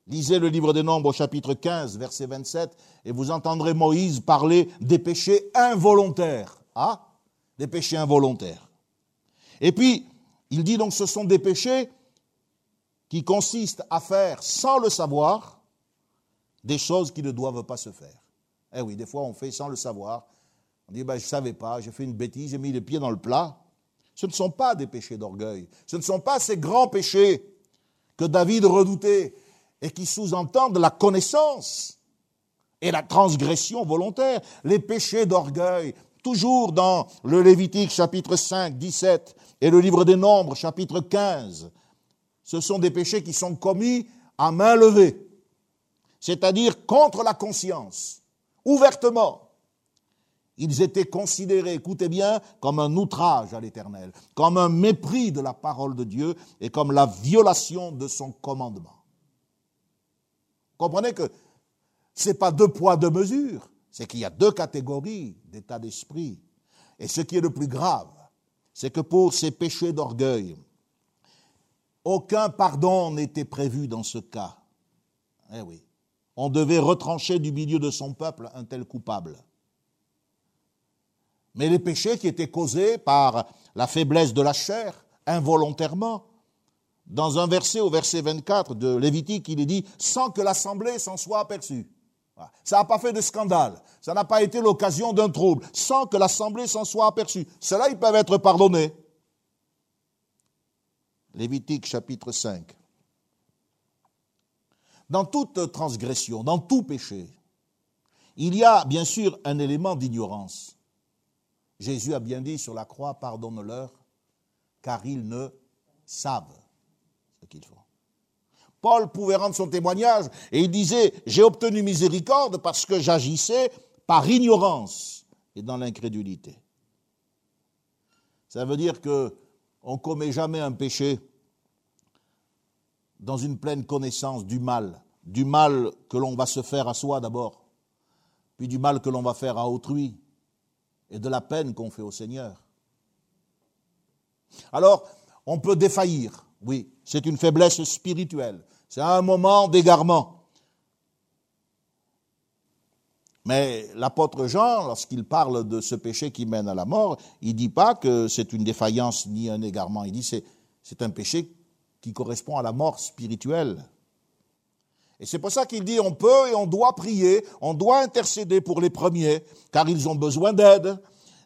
Lisez le livre des Nombres au chapitre 15, verset 27, et vous entendrez Moïse parler des péchés involontaires. Ah, des péchés involontaires. Et puis, il dit donc ce sont des péchés qui consiste à faire sans le savoir des choses qui ne doivent pas se faire. Eh oui, des fois on fait sans le savoir. On dit, ben, je ne savais pas, j'ai fait une bêtise, j'ai mis les pieds dans le plat. Ce ne sont pas des péchés d'orgueil. Ce ne sont pas ces grands péchés que David redoutait et qui sous-entendent la connaissance et la transgression volontaire. Les péchés d'orgueil, toujours dans le Lévitique chapitre 5, 17 et le livre des Nombres chapitre 15, ce sont des péchés qui sont commis à main levée. c'est-à-dire contre la conscience, ouvertement. Ils étaient considérés, écoutez bien, comme un outrage à l'Éternel, comme un mépris de la parole de Dieu et comme la violation de son commandement. Comprenez que ce n'est pas deux poids, deux mesures, c'est qu'il y a deux catégories d'état d'esprit. Et ce qui est le plus grave, c'est que pour ces péchés d'orgueil, aucun pardon n'était prévu dans ce cas. Eh oui. On devait retrancher du milieu de son peuple un tel coupable. Mais les péchés qui étaient causés par la faiblesse de la chair, involontairement, dans un verset, au verset 24 de Lévitique, il est dit, sans que l'assemblée s'en soit aperçue. Ça n'a pas fait de scandale, ça n'a pas été l'occasion d'un trouble, sans que l'assemblée s'en soit aperçue. Cela, ils peuvent être pardonnés. Lévitique chapitre 5. Dans toute transgression, dans tout péché, il y a bien sûr un élément d'ignorance. Jésus a bien dit sur la croix, pardonne-leur, car ils ne savent ce qu'ils font. Paul pouvait rendre son témoignage et il disait, j'ai obtenu miséricorde parce que j'agissais par ignorance et dans l'incrédulité. Ça veut dire que on commet jamais un péché dans une pleine connaissance du mal, du mal que l'on va se faire à soi d'abord, puis du mal que l'on va faire à autrui, et de la peine qu'on fait au Seigneur. Alors, on peut défaillir, oui, c'est une faiblesse spirituelle, c'est un moment d'égarement. Mais l'apôtre Jean, lorsqu'il parle de ce péché qui mène à la mort, il ne dit pas que c'est une défaillance ni un égarement, il dit que c'est un péché qui correspond à la mort spirituelle. Et c'est pour ça qu'il dit on peut et on doit prier, on doit intercéder pour les premiers, car ils ont besoin d'aide,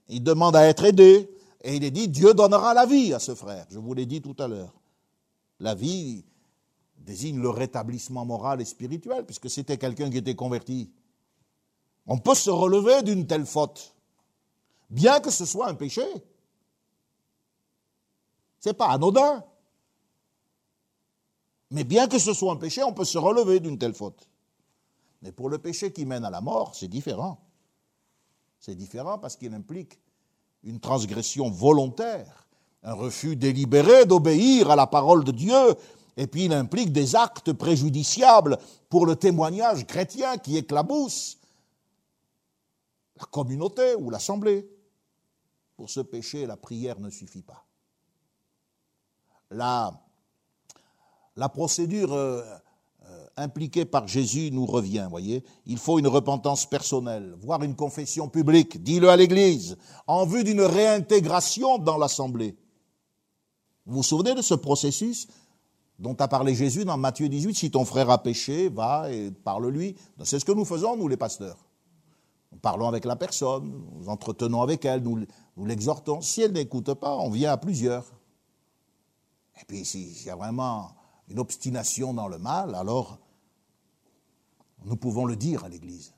ils demandent à être aidés, et il est dit Dieu donnera la vie à ce frère. Je vous l'ai dit tout à l'heure. La vie désigne le rétablissement moral et spirituel, puisque c'était quelqu'un qui était converti. On peut se relever d'une telle faute, bien que ce soit un péché. C'est pas anodin. Mais bien que ce soit un péché, on peut se relever d'une telle faute. Mais pour le péché qui mène à la mort, c'est différent. C'est différent parce qu'il implique une transgression volontaire, un refus délibéré d'obéir à la parole de Dieu, et puis il implique des actes préjudiciables pour le témoignage chrétien qui éclabousse communauté ou l'assemblée. Pour ce péché, la prière ne suffit pas. La la procédure euh, euh, impliquée par Jésus nous revient, voyez. Il faut une repentance personnelle, voire une confession publique, dis-le à l'Église, en vue d'une réintégration dans l'Assemblée. Vous vous souvenez de ce processus dont a parlé Jésus dans Matthieu 18, si ton frère a péché, va et parle-lui. C'est ce que nous faisons, nous les pasteurs. Nous parlons avec la personne, nous entretenons avec elle, nous, l'exhortons. Si elle n'écoute pas, on vient à plusieurs. Et puis s'il y a vraiment une obstination dans le mal, alors nous pouvons le dire à l'Église.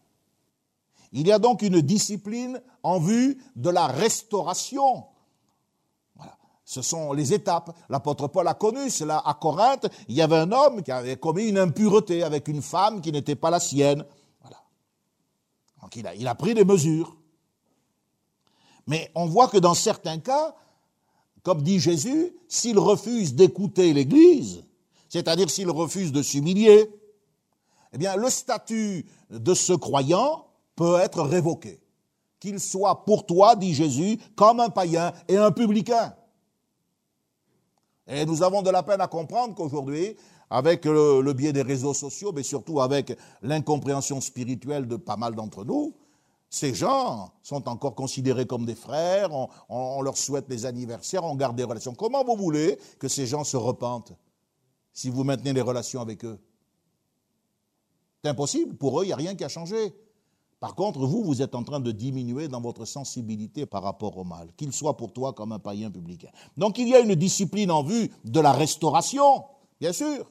Il y a donc une discipline en vue de la restauration. Ce sont les étapes. L'apôtre Paul a connu cela à Corinthe. Il y avait un homme qui avait commis une impureté avec une femme qui n'était pas la sienne. Donc il a, il a pris des mesures. Mais on voit que dans certains cas, comme dit Jésus, s'il refuse d'écouter l'Église, c'est-à-dire s'il refuse de s'humilier, eh bien, le statut de ce croyant peut être révoqué. Qu'il soit pour toi, dit Jésus, comme un païen et un publicain. Et nous avons de la peine à comprendre qu'aujourd'hui, avec le, biais des réseaux sociaux, mais surtout avec l'incompréhension spirituelle de pas mal d'entre nous, ces gens sont encore considérés comme des frères, on, leur souhaite des anniversaires, on garde des relations. Comment vous voulez que ces gens se repentent si vous maintenez les relations avec eux? C'est impossible. Pour eux, il n'y a rien qui a changé. Par contre, vous, vous êtes en train de diminuer dans votre sensibilité par rapport au mal, qu'il soit pour toi comme un païen public. Donc il y a une discipline en vue de la restauration, bien sûr.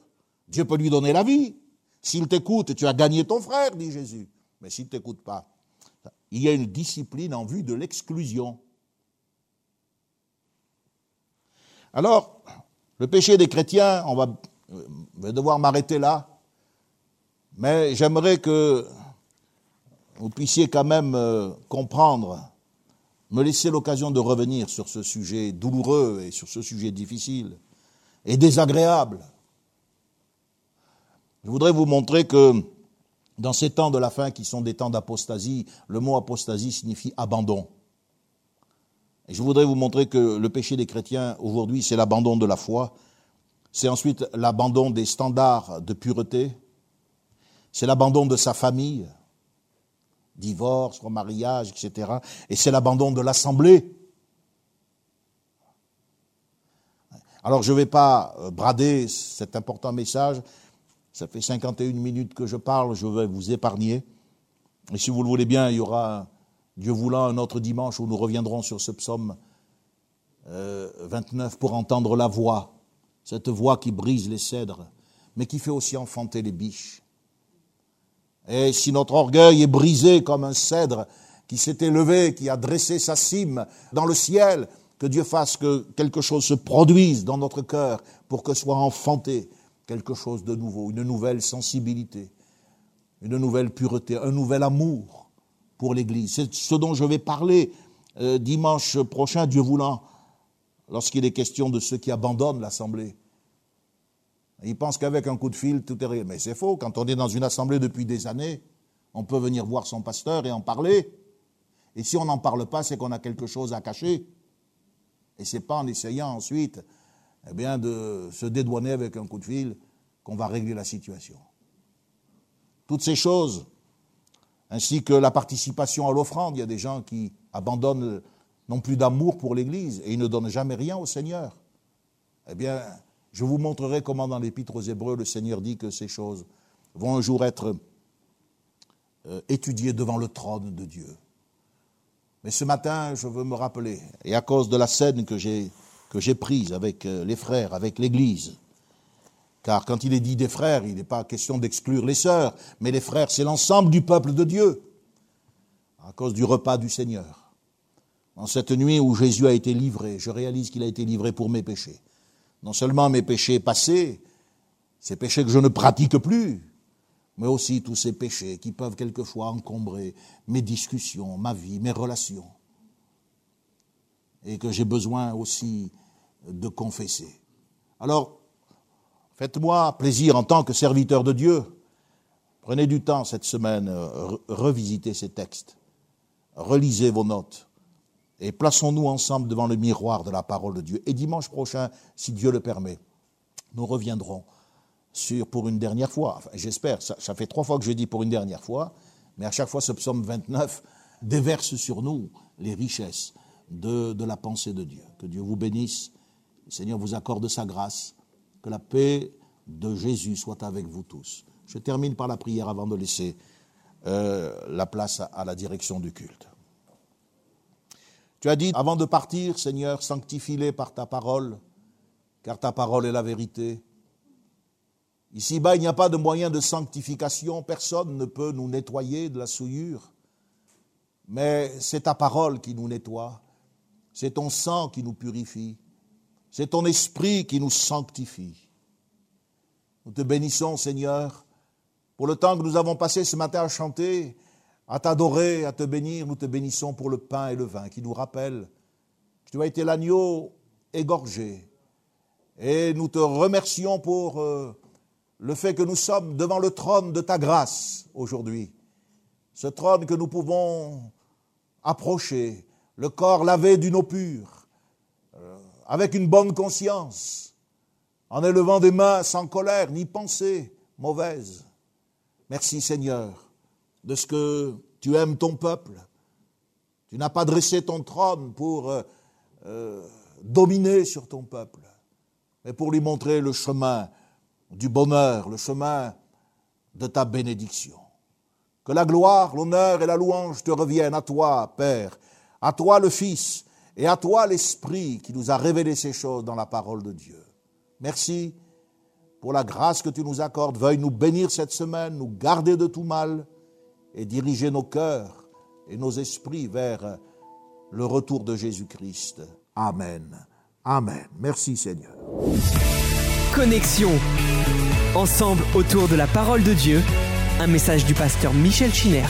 Dieu peut lui donner la vie. S'il t'écoute, tu as gagné ton frère, dit Jésus. Mais s'il ne t'écoute pas, il y a une discipline en vue de l'exclusion. Alors, le péché des chrétiens, on va vais devoir m'arrêter là. Mais j'aimerais que vous puissiez quand même euh, comprendre, me laisser l'occasion de revenir sur ce sujet douloureux et sur ce sujet difficile et désagréable. Je voudrais vous montrer que dans ces temps de la fin qui sont des temps d'apostasie, le mot apostasie signifie abandon. Et je voudrais vous montrer que le péché des chrétiens aujourd'hui, c'est l'abandon de la foi, c'est ensuite l'abandon des standards de pureté, c'est l'abandon de sa famille, divorce, remariage, etc. Et c'est l'abandon de l'assemblée. Alors je ne vais pas euh, brader cet important message. Ça fait 51 minutes que je parle, je vais vous épargner. Et si vous le voulez bien, il y aura, Dieu voulant, un autre dimanche où nous reviendrons sur ce psaume 29 euh, pour entendre la voix, cette voix qui brise les cèdres, mais qui fait aussi enfanter les biches. Et si notre orgueil est brisé comme un cèdre qui s'est élevé, qui a dressé sa cime dans le ciel, que Dieu fasse que quelque chose se produise dans notre cœur pour que soit enfanté quelque chose de nouveau, une nouvelle sensibilité, une nouvelle pureté, un nouvel amour pour l'Église. C'est ce dont je vais parler euh, dimanche prochain, Dieu voulant, lorsqu'il est question de ceux qui abandonnent l'Assemblée. Ils pensent qu'avec un coup de fil, tout est réglé. Mais c'est faux. Quand on est dans une assemblée depuis des années, on peut venir voir son pasteur et en parler. Et si on n'en parle pas, c'est qu'on a quelque chose à cacher. Et c'est pas en essayant ensuite eh bien, de se dédouaner avec un coup de fil qu'on va régler la situation. Toutes ces choses, ainsi que la participation à l'offrande, il y a des gens qui abandonnent, non plus d'amour pour l'Église, et ils ne donnent jamais rien au Seigneur. Eh bien, je vous montrerai comment dans l'Épître aux Hébreux, le Seigneur dit que ces choses vont un jour être euh, étudiées devant le trône de Dieu. Mais ce matin, je veux me rappeler, et à cause de la scène que j'ai, que j'ai prise avec euh, les frères, avec l'Église, car quand il est dit des frères, il n'est pas question d'exclure les sœurs, mais les frères, c'est l'ensemble du peuple de Dieu, à cause du repas du Seigneur. En cette nuit où Jésus a été livré, je réalise qu'il a été livré pour mes péchés. Non seulement mes péchés passés, ces péchés que je ne pratique plus, mais aussi tous ces péchés qui peuvent quelquefois encombrer mes discussions, ma vie, mes relations, et que j'ai besoin aussi de confesser. Alors, faites-moi plaisir en tant que serviteur de Dieu. Prenez du temps cette semaine, revisitez ces textes, relisez vos notes, et plaçons-nous ensemble devant le miroir de la parole de Dieu. Et dimanche prochain, si Dieu le permet, nous reviendrons sur, pour une dernière fois, j'espère, ça, fait trois fois que je dis pour une dernière fois, mais à chaque fois ce psaume 29 déverse sur nous les richesses de, la pensée de Dieu. Que Dieu vous bénisse, Seigneur vous accorde sa grâce, que la paix de Jésus soit avec vous tous. Je termine par la prière avant de laisser euh, la place à la direction du culte. Tu as dit, avant de partir, Seigneur, sanctifie-les par ta parole, car ta parole est la vérité. Ici-bas, il n'y a pas de moyen de sanctification, personne ne peut nous nettoyer de la souillure, mais c'est ta parole qui nous nettoie, c'est ton sang qui nous purifie, c'est ton esprit qui nous sanctifie. Nous te bénissons, Seigneur, pour le temps que nous avons passé ce matin à chanter, à t'adorer, à te bénir. Nous te bénissons pour le pain et le vin qui nous rappellent que tu as été l'agneau égorgé. Et nous te remercions pour euh, le fait que nous sommes devant le trône de ta grâce aujourd'hui. Ce trône que nous pouvons approcher, le corps lavé d'une eau pure, euh, avec une bonne conscience, en élevant des mains sans colère ni pensée mauvaise. Merci Seigneur de ce que tu aimes ton peuple. Tu n'as pas dressé ton trône pour euh, euh, dominer sur ton peuple, mais pour lui montrer le chemin du bonheur, le chemin de ta bénédiction. Que la gloire, l'honneur et la louange te reviennent à toi, Père, à toi le Fils, et à toi l'Esprit qui nous a révélé ces choses dans la parole de Dieu. Merci pour la grâce que tu nous accordes. Veuille nous bénir cette semaine, nous garder de tout mal et diriger nos cœurs et nos esprits vers le retour de Jésus-Christ. Amen. Amen. Merci Seigneur. Connexion. Ensemble autour de la parole de Dieu Un message du pasteur Michel Chiner.